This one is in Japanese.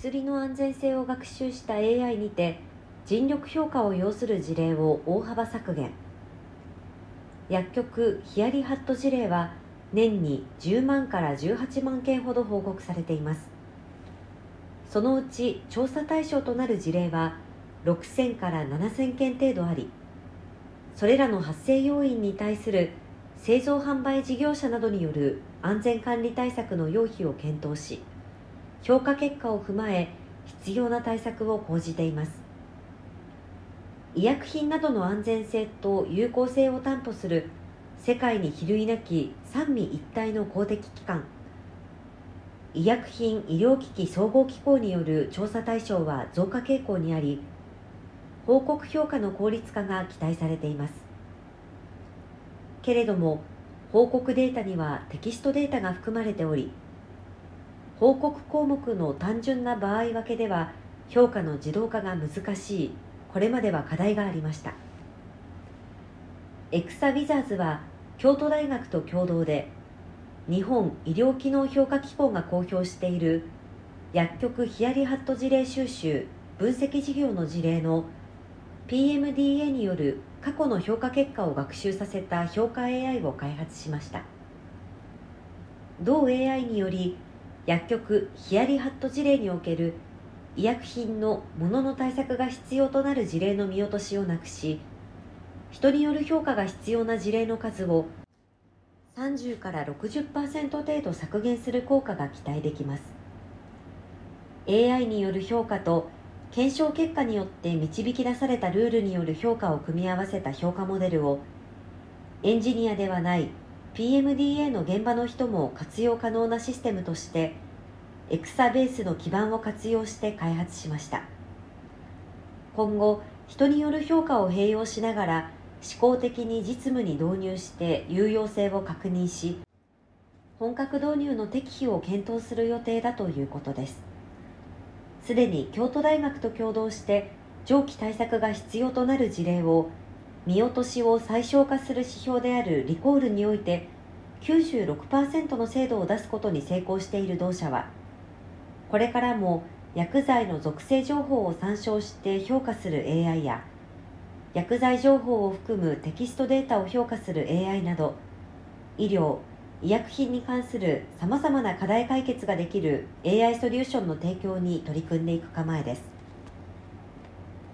薬の安全性を学習した AI にて尽力評価を要する事例を大幅削減。薬局ヒヤリハット事例は年に10万から18万件ほど報告されています。そのうち調査対象となる事例は6000から7000件程度ありそれらの発生要因に対する製造販売事業者などによる安全管理対策の要否を検討し評価結果を踏まえ必要な対策を講じています。医薬品などの安全性と有効性を担保する世界に比類なき三位一体の公的機関。医薬品医療機器総合機構による調査対象は増加傾向にあり報告評価の効率化が期待されています。けれども報告データにはテキストデータが含まれており報告項目の単純な場合分けでは評価の自動化が難しい。これまでは課題がありました。エクサ・ウィザーズは京都大学と共同で日本医療機能評価機構が公表している薬局ヒヤリハット事例収集分析事業の事例の PMDA による過去の評価結果を学習させた評価 AI を開発しました。同 AI により薬局ヒヤリハット事例における医薬品のものの対策が必要となる事例の見落としをなくし人による評価が必要な事例の数を30から60%程度削減する効果が期待できます。AI による評価と検証結果によって導き出されたルールによる評価を組み合わせた評価モデルをエンジニアではない PMDA の現場の人も活用可能なシステムとしてエクサベースの基盤を活用して開発しました。今後人による評価を併用しながら思考的に実務に導入して有用性を確認し本格導入の適否を検討する予定だということです。すでに京都大学と共同して上記対策が必要となる事例を見落としを最小化する指標であるリコールにおいて96%の精度を出すことに成功している同社はこれからも薬剤の属性情報を参照して評価する AI や薬剤情報を含むテキストデータを評価する AI など医療医薬品に関するさまざまな課題解決ができる AI ソリューションの提供に取り組んでいく構えです。